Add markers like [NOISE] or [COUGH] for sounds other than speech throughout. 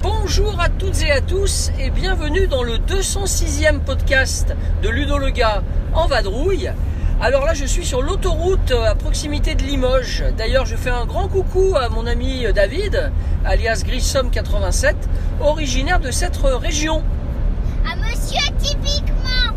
Bonjour à toutes et à tous et bienvenue dans le 206e podcast de Ludo le gars en vadrouille. Alors là je suis sur l'autoroute à proximité de Limoges. D'ailleurs je fais un grand coucou à mon ami David, alias Grissom 87, originaire de cette région. À monsieur typiquement.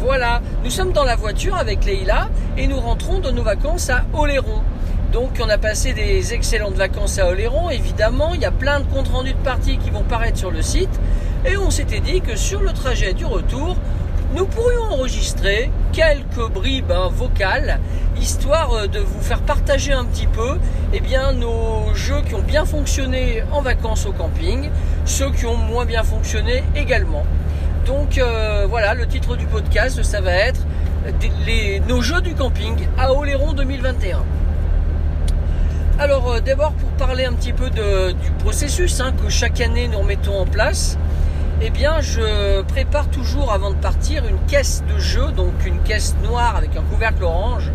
Voilà, nous sommes dans la voiture avec Leïla et nous rentrons de nos vacances à Oléron. Donc on a passé des excellentes vacances à Oléron, évidemment, il y a plein de comptes rendus de parties qui vont paraître sur le site et on s'était dit que sur le trajet du retour, nous pourrions enregistrer quelques bribes hein, vocales, histoire euh, de vous faire partager un petit peu eh bien, nos jeux qui ont bien fonctionné en vacances au camping, ceux qui ont moins bien fonctionné également. Donc euh, voilà, le titre du podcast, ça va être les- nos jeux du camping à Oléron 2021. Alors euh, d'abord pour parler un petit peu de- du processus hein, que chaque année nous remettons en place, eh bien je prépare toujours avant de partir une caisse de jeux, donc une caisse noire avec un couvercle orange,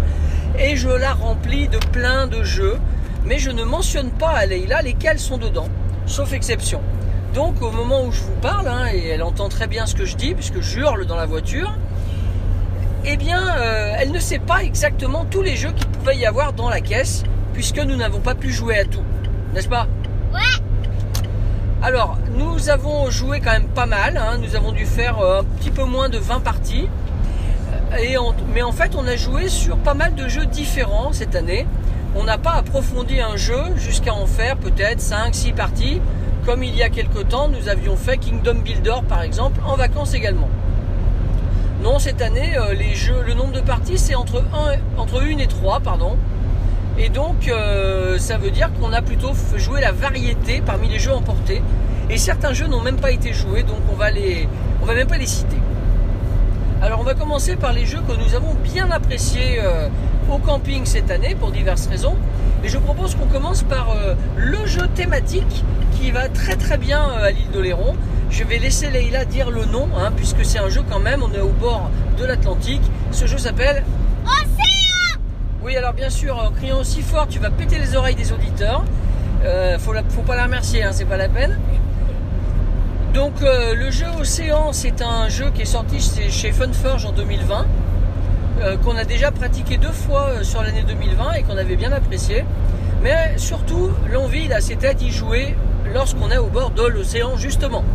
et je la remplis de plein de jeux, mais je ne mentionne pas à Leïla lesquels sont dedans, sauf exception. Donc au moment où je vous parle, hein, et elle entend très bien ce que je dis, puisque je hurle dans la voiture, eh bien euh, elle ne sait pas exactement tous les jeux qu'il pouvait y avoir dans la caisse, puisque nous n'avons pas pu jouer à tout, n'est-ce pas? Ouais. Alors, nous avons joué quand même pas mal. hein. Nous avons dû faire euh, un petit peu moins de 20 parties. Euh, mais en fait, on a joué sur pas mal de jeux différents cette année. On n'a pas approfondi un jeu jusqu'à en faire peut-être 5-6 parties. Comme il y a quelque temps, nous avions fait Kingdom Builder par exemple, en vacances également. Non, cette année, euh, le nombre de parties, c'est entre 1, entre 1 et 3, pardon. Et donc, euh, ça veut dire qu'on a plutôt jouer la variété parmi les jeux emportés. Et certains jeux n'ont même pas été joués, donc on va les, on va même pas les citer. Alors, on va commencer par les jeux que nous avons bien appréciés euh, au camping cette année pour diverses raisons. Et je propose qu'on commence par euh, le jeu thématique qui va très très bien à l'île d'Oléron. Je vais laisser Leïla dire le nom, hein, puisque c'est un jeu quand même, on est au bord de l'Atlantique. Ce jeu s'appelle. Oui, alors bien sûr, en criant aussi fort, tu vas péter les oreilles des auditeurs. Euh, faut, faut pas la remercier, hein, c'est pas la peine. Donc euh, le jeu Océan, c'est un jeu qui est sorti chez, Funforge en 2020, euh, qu'on a déjà pratiqué deux fois sur l'année 2020 et qu'on avait bien apprécié. Mais surtout, l'envie, c'était d'y jouer lorsqu'on est au bord de l'océan, justement.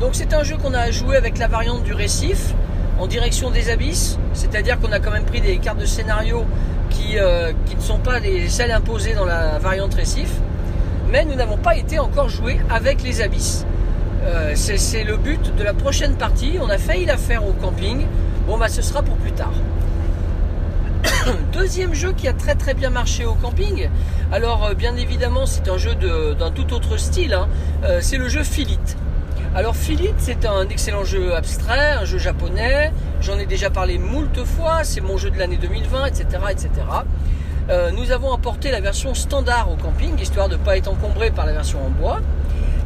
Donc c'est un jeu qu'on a joué avec la variante du récif en direction des abysses, c'est-à-dire qu'on a quand même pris des cartes de scénario qui, euh, ne sont pas les celles imposées dans la variante récif, mais nous n'avons pas été encore joués avec les abysses. Euh, c'est le but de la prochaine partie, on a failli la faire au camping, bon bah ce sera pour plus tard. [COUGHS] Deuxième jeu qui a très très bien marché au camping. Alors euh, bien évidemment c'est un jeu d'un tout autre style. hein. C'est le jeu Philite. Alors Philite c'est un excellent jeu abstrait, un jeu japonais. J'en ai déjà parlé moult fois. C'est mon jeu de l'année 2020, etc., etc. Nous avons apporté la version standard au camping histoire de ne pas être encombré par la version en bois.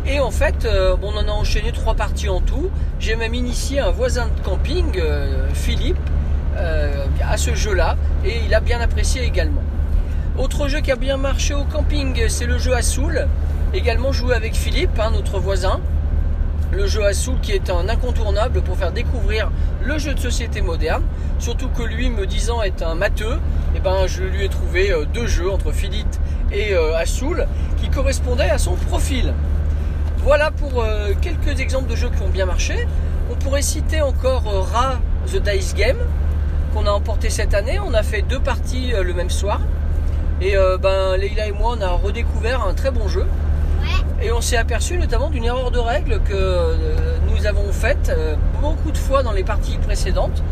Et en fait, euh, on en a enchaîné trois parties en tout. J'ai même initié un voisin de camping, euh, Philippe, euh, à ce jeu-là, et il a bien apprécié également. Autre jeu qui a bien marché au camping, c'est le jeu Assoul, également joué avec Philippe, hein, notre voisin. Le jeu Assoul qui est un incontournable pour faire découvrir le jeu de société moderne, surtout que lui, me disant être un matheux, et ben, je lui ai trouvé euh, deux jeux entre Philippe et euh, Assoul qui correspondaient à son profil. Voilà pour euh, quelques exemples de jeux qui ont bien marché. On pourrait citer encore euh, Ra The Dice Game qu'on a emporté cette année. On a fait deux parties euh, le même soir. Et euh, ben, Leïla et moi, on a redécouvert un très bon jeu. Et on s'est aperçu notamment d'une erreur de règle que euh, nous avons faite euh, beaucoup de fois dans les parties précédentes.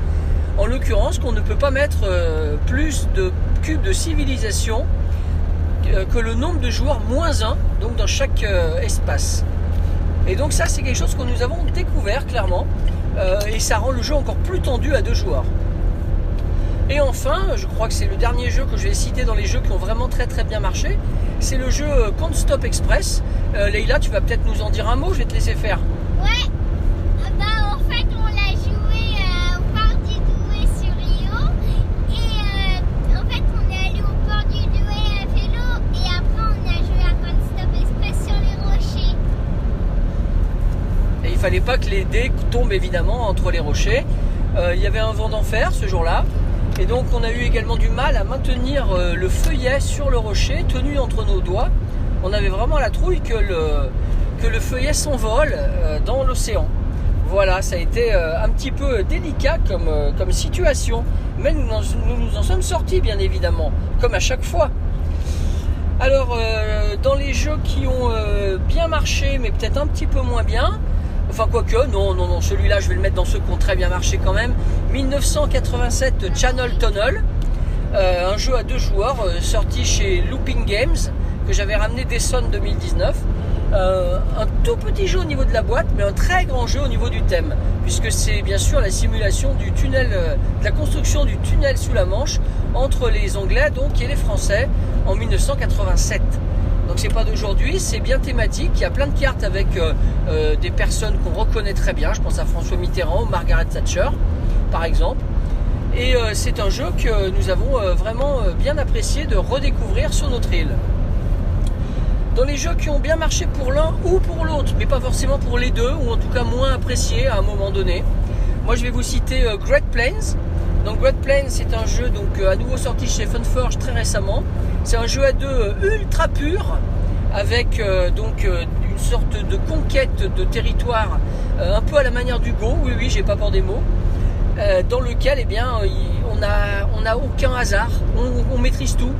En l'occurrence, qu'on ne peut pas mettre euh, plus de cubes de civilisation que le nombre de joueurs moins 1, donc dans chaque espace. Et donc ça, c'est quelque chose que nous avons découvert clairement, et ça rend le jeu encore plus tendu à deux joueurs. Et enfin, je crois que c'est le dernier jeu que je vais citer dans les jeux qui ont vraiment très très bien marché. C'est le jeu euh, Can't Stop Express. Euh, Leïla, tu vas peut-être nous en dire un mot, je vais te laisser faire. Ouais. Ah Bah, en fait, on l'a joué euh, au port du Douai sur Rio. Et euh, en fait, on est allé au port du Douai à vélo. Et après, on a joué à Can't Stop Express sur les rochers. Et il fallait pas que les dés tombent évidemment entre les rochers. Il y avait un vent d'enfer ce jour-là. Et donc on a eu également du mal à maintenir euh, le feuillet sur le rocher tenu entre nos doigts. On avait vraiment la trouille que le, feuillet s'envole euh, dans l'océan. Voilà, ça a été euh, un petit peu délicat comme, situation. Mais nous, nous en sommes sortis bien évidemment, comme à chaque fois. Alors, dans les jeux qui ont bien marché, mais peut-être un petit peu moins bien, enfin quoique, non, non, non, celui-là, je vais le mettre dans ceux qui ont très bien marché quand même. 1987 Channel Tunnel, euh, un jeu à deux joueurs euh, sorti chez Looping Games, que j'avais ramené d'Essonne 2019. Euh, un tout petit jeu au niveau de la boîte, mais un très grand jeu au niveau du thème, puisque c'est bien sûr la simulation du tunnel, de la construction du tunnel sous la Manche entre les Anglais donc et les Français en 1987. Donc c'est pas d'aujourd'hui, c'est bien thématique. Il y a plein de cartes avec euh, euh, des personnes qu'on reconnaît très bien. Je pense à François Mitterrand ou Margaret Thatcher, par exemple. Et euh, c'est un jeu que nous avons vraiment bien apprécié de redécouvrir sur notre île. Dans les jeux qui ont bien marché pour l'un ou pour l'autre, mais pas forcément pour les deux, ou en tout cas moins appréciés à un moment donné. Moi je vais vous citer Great Plains. Donc Great Plains c'est un jeu donc euh, à nouveau sorti chez Funforge très récemment. C'est un jeu à deux euh, ultra pur avec euh, donc une sorte de conquête de territoire un peu à la manière du Go. Oui oui, j'ai pas peur des mots. Dans lequel eh bien on a on a aucun hasard, on, maîtrise tout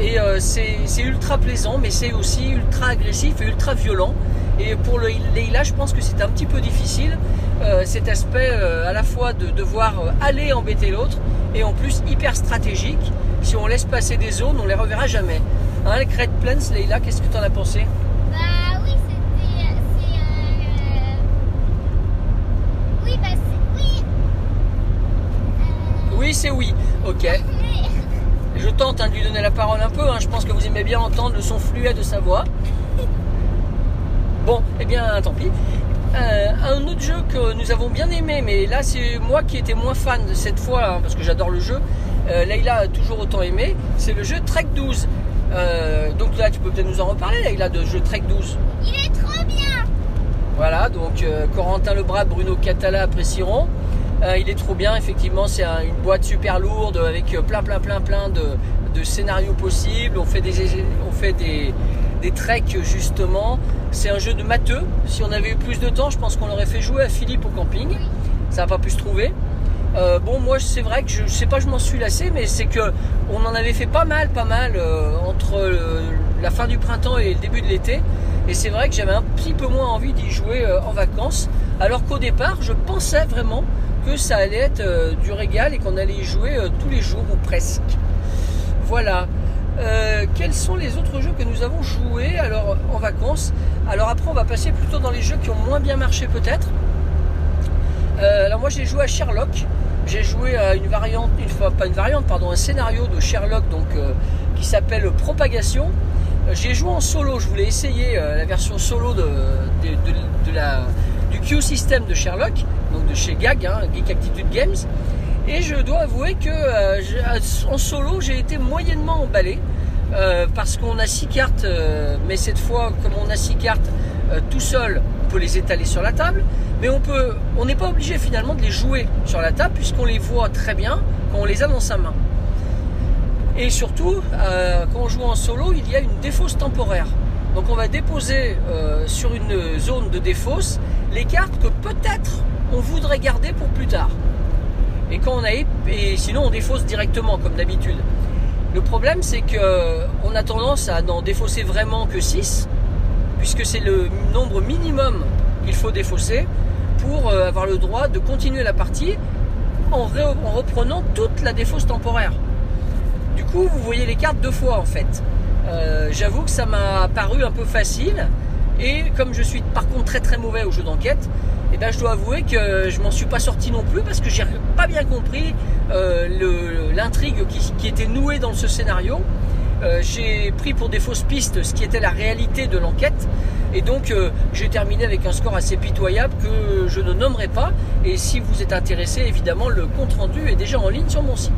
et c'est ultra plaisant mais c'est aussi ultra agressif et ultra violent et pour le Leila je pense que c'est un petit peu difficile euh, cet aspect euh, à la fois de devoir euh, aller embêter l'autre et en plus hyper stratégique si on laisse passer des zones on les reverra jamais hein, les Great Plains Leila qu'est-ce que tu en as pensé? Bah oui, c'était. euh, Oui, bah c'est. Oui. Oui c'est oui ok [LAUGHS] Je tente hein, de lui donner la parole un peu. hein. Je pense que vous aimez bien entendre le son fluet de sa voix. [LAUGHS] Bon, eh bien, tant pis. Euh, un autre jeu que nous avons bien aimé, mais là c'est moi qui étais moins fan de cette fois, hein, parce que j'adore le jeu. Euh, Leïla a toujours autant aimé. C'est le jeu Trek 12. Euh, donc là, tu peux peut-être nous en reparler, Leïla, de jeu Trek 12. Il est trop bien. Voilà, donc euh, Corentin Lebras, Bruno Catala apprécieront. Il est trop bien, effectivement, c'est un- une boîte super lourde avec plein, plein, plein, plein de, de scénarios possibles. On fait des, on fait des, des treks justement. C'est un jeu de matheux. Si on avait eu plus de temps, je pense qu'on l'aurait fait jouer à Philippe au camping. Ça n'a pas pu se trouver. Euh, bon, moi, c'est vrai que je, je sais pas, je m'en suis lassé, mais c'est que on en avait fait pas mal, pas mal euh, entre euh, la fin du printemps et le début de l'été. Et c'est vrai que j'avais un petit peu moins envie d'y jouer en vacances. Alors qu'au départ, je pensais vraiment que ça allait être du régal et qu'on allait y jouer tous les jours ou presque. Voilà. Euh, quels sont les autres jeux que nous avons joués alors en vacances? Alors après, on va passer plutôt dans les jeux qui ont moins bien marché peut-être. Euh, alors moi, j'ai joué à Sherlock. J'ai joué à une variante, une pas une variante, pardon, un scénario de Sherlock donc euh, qui s'appelle Propagation. J'ai joué en solo. Je voulais essayer la version solo de, la du Q system de Sherlock, donc de chez GAG, hein, Geek Attitude Games. Et je dois avouer que euh, j'ai- en solo, j'ai été moyennement emballé. euh, parce qu'on a six cartes, euh, mais cette fois, comme on a six cartes euh, tout seul, on peut les étaler sur la table, mais on peut, on n'est pas obligé finalement de les jouer sur la table puisqu'on les voit très bien quand on les a dans sa main. Et surtout, euh, quand on joue en solo, il y a une défausse temporaire. Donc on va déposer euh, sur une zone de défausse les cartes que peut-être on voudrait garder pour plus tard. Et quand on a et sinon on défausse directement comme d'habitude. Le problème c'est que on a tendance à n'en défausser vraiment que 6 puisque c'est le nombre minimum qu'il faut défausser pour euh, avoir le droit de continuer la partie en, reprenant toute la défausse temporaire. Du coup, vous voyez les cartes deux fois en fait. Euh, J'avoue que ça m'a paru un peu facile. Et comme je suis par contre très très mauvais au jeu d'enquête, Et ben je dois avouer que je m'en suis pas sorti non plus parce que j'ai pas bien compris euh, l'intrigue qui, était nouée dans ce scénario. Euh, j'ai pris pour des fausses pistes ce qui était la réalité de l'enquête et donc euh, j'ai terminé avec un score assez pitoyable que je ne nommerai pas et si vous êtes intéressé évidemment le compte rendu est déjà en ligne sur mon site.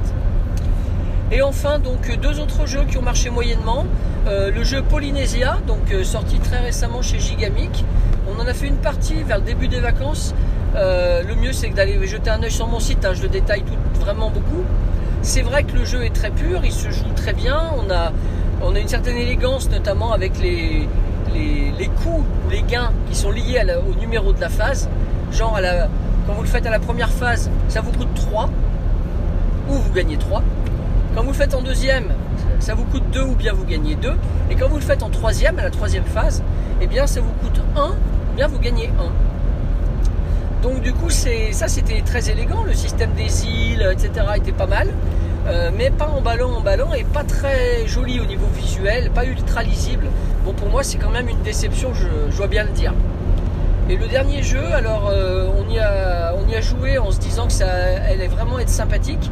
Et enfin donc deux autres jeux qui ont marché moyennement. Le jeu Polynesia, donc sorti très récemment chez Gigamic. On en a fait une partie vers le début des vacances. Euh, le mieux c'est d'aller jeter un œil sur mon site, hein, je le détaille tout, vraiment beaucoup. C'est vrai que le jeu est très pur, il se joue très bien, on a, une certaine élégance notamment avec les, les, les coups ou les gains qui sont liés au numéro de la phase. Genre quand vous le faites à la première phase, ça vous coûte 3 ou vous gagnez 3. Quand vous le faites en deuxième, ça vous coûte 2 ou bien vous gagnez 2. Et quand vous le faites en troisième, à la troisième phase, eh bien ça vous coûte 1 ou bien vous gagnez 1. Donc du coup, ça c'était très élégant, le système des îles, etc. était pas mal. Euh, mais pas emballant, emballant et pas très joli au niveau visuel, pas ultra lisible. Bon, pour moi, c'est quand même une déception, je, je dois bien le dire. Et le dernier jeu, alors euh, on y a joué en se disant que ça allait vraiment être sympathique.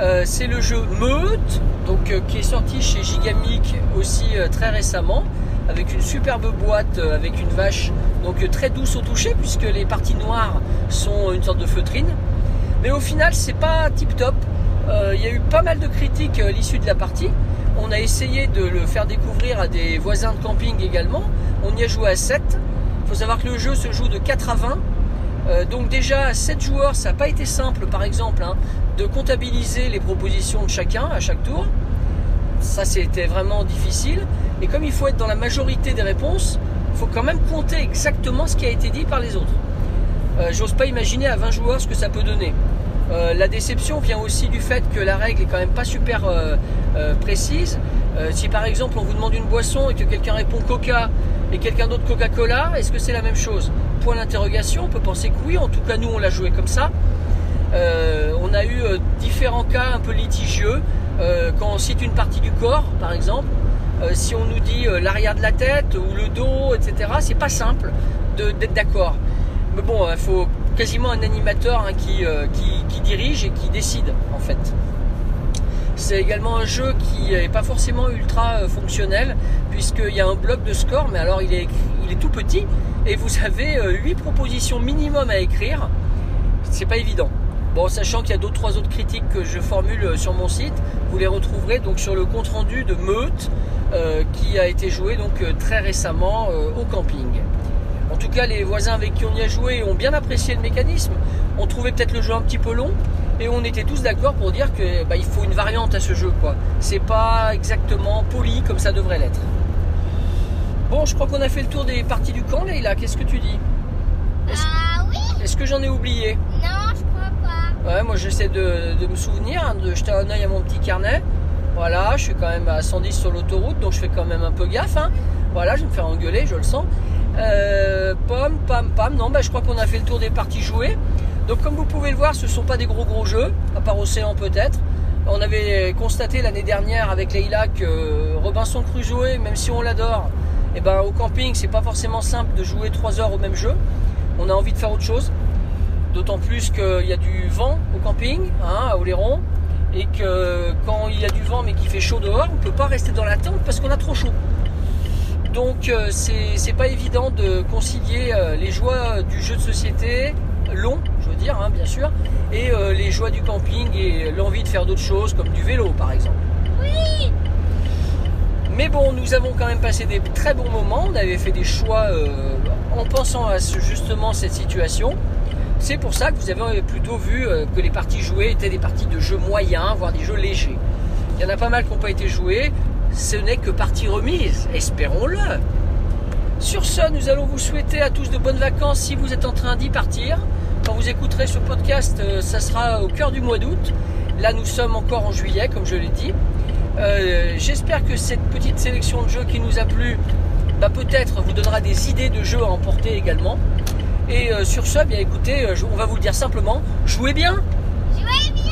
Euh, c'est le jeu Meute, donc, euh, qui est sorti chez Gigamic aussi euh, très récemment, avec une superbe boîte avec une vache, donc très douce au toucher, puisque les parties noires sont une sorte de feutrine. Mais au final, c'est pas tip top. Il y a eu pas mal de critiques à l'issue de la partie. On a essayé de le faire découvrir à des voisins de camping également. On y a joué à 7. Il faut savoir que le jeu se joue de 4 à 20. Euh, donc déjà, à 7 joueurs, ça n'a pas été simple, par exemple, hein, de comptabiliser les propositions de chacun à chaque tour. Ça, c'était vraiment difficile. Et comme il faut être dans la majorité des réponses, il faut quand même compter exactement ce qui a été dit par les autres. Euh, J'ose pas imaginer à 20 joueurs ce que ça peut donner. Euh, la déception vient aussi du fait que la règle est quand même pas super euh, euh, précise. Si par exemple on vous demande une boisson et que quelqu'un répond Coca et quelqu'un d'autre Coca-Cola, est-ce que c'est la même chose? Point d'interrogation, on peut penser que oui, en tout cas nous on l'a joué comme ça. Euh, on a eu euh, différents cas un peu litigieux. Euh, quand on cite une partie du corps, par exemple, si on nous dit l'arrière de la tête ou le dos, etc., c'est pas simple d'être d'accord. Mais bon, il faut quasiment un animateur hein, qui, dirige et qui décide, en fait. C'est également un jeu qui n'est pas forcément ultra fonctionnel, puisqu'il y a un bloc de score, mais alors il est, il est tout petit, et vous avez 8 propositions minimum à écrire. C'est pas évident. Bon, sachant qu'il y a d'autres trois autres critiques que je formule euh, sur mon site, vous les retrouverez donc sur le compte rendu de Meute euh, qui a été joué donc euh, très récemment euh, au camping. En tout cas, les voisins avec qui on y a joué ont bien apprécié le mécanisme. On trouvait peut-être le jeu un petit peu long et on était tous d'accord pour dire que bah, il faut une variante à ce jeu quoi. C'est pas exactement poli comme ça devrait l'être. Bon, je crois qu'on a fait le tour des parties du camp, Leïla. Qu'est-ce que tu dis? Ah oui est-ce que j'en ai oublié? Non. Ouais, moi j'essaie de, me souvenir, hein, de jeter un œil à mon petit carnet. Voilà, je suis quand même à 110 sur l'autoroute, donc je fais quand même un peu gaffe. hein. Voilà, je vais me faire engueuler, je le sens. Euh, pom, pam, pam. Non, bah, je crois qu'on a fait le tour des parties jouées. Donc comme vous pouvez le voir, ce ne sont pas des gros gros jeux, à part Océan peut-être. On avait constaté l'année dernière avec Leïla que Robinson Crusoe, même si on l'adore, eh ben, au camping, c'est pas forcément simple de jouer 3 heures au même jeu. On a envie de faire autre chose. D'autant plus qu'il y a du vent au camping, hein, à Oléron, et que quand il y a du vent mais qu'il fait chaud dehors, on ne peut pas rester dans la tente parce qu'on a trop chaud. Donc euh, c'est pas évident de concilier euh, les joies du jeu de société long, je veux dire, hein, bien sûr, et euh, les joies du camping et l'envie de faire d'autres choses comme du vélo par exemple. Oui Mais bon, nous avons quand même passé des très bons moments. On avait fait des choix euh, en pensant à ce- justement cette situation. C'est pour ça que vous avez plutôt vu euh, que les parties jouées étaient des parties de jeux moyens, voire des jeux légers. Il y en a pas mal qui n'ont pas été joués. Ce n'est que partie remise, espérons-le. Sur ce, nous allons vous souhaiter à tous de bonnes vacances si vous êtes en train d'y partir. Quand vous écouterez ce podcast, euh, ça sera au cœur du mois d'août. Là, nous sommes encore en juillet, comme je l'ai dit. Euh, J'espère que cette petite sélection de jeux qui nous a plu, bah, peut-être vous donnera des idées de jeux à emporter également. Et euh, sur ce, bien écoutez, euh, on va vous le dire simplement, jouez bien. Jouez bien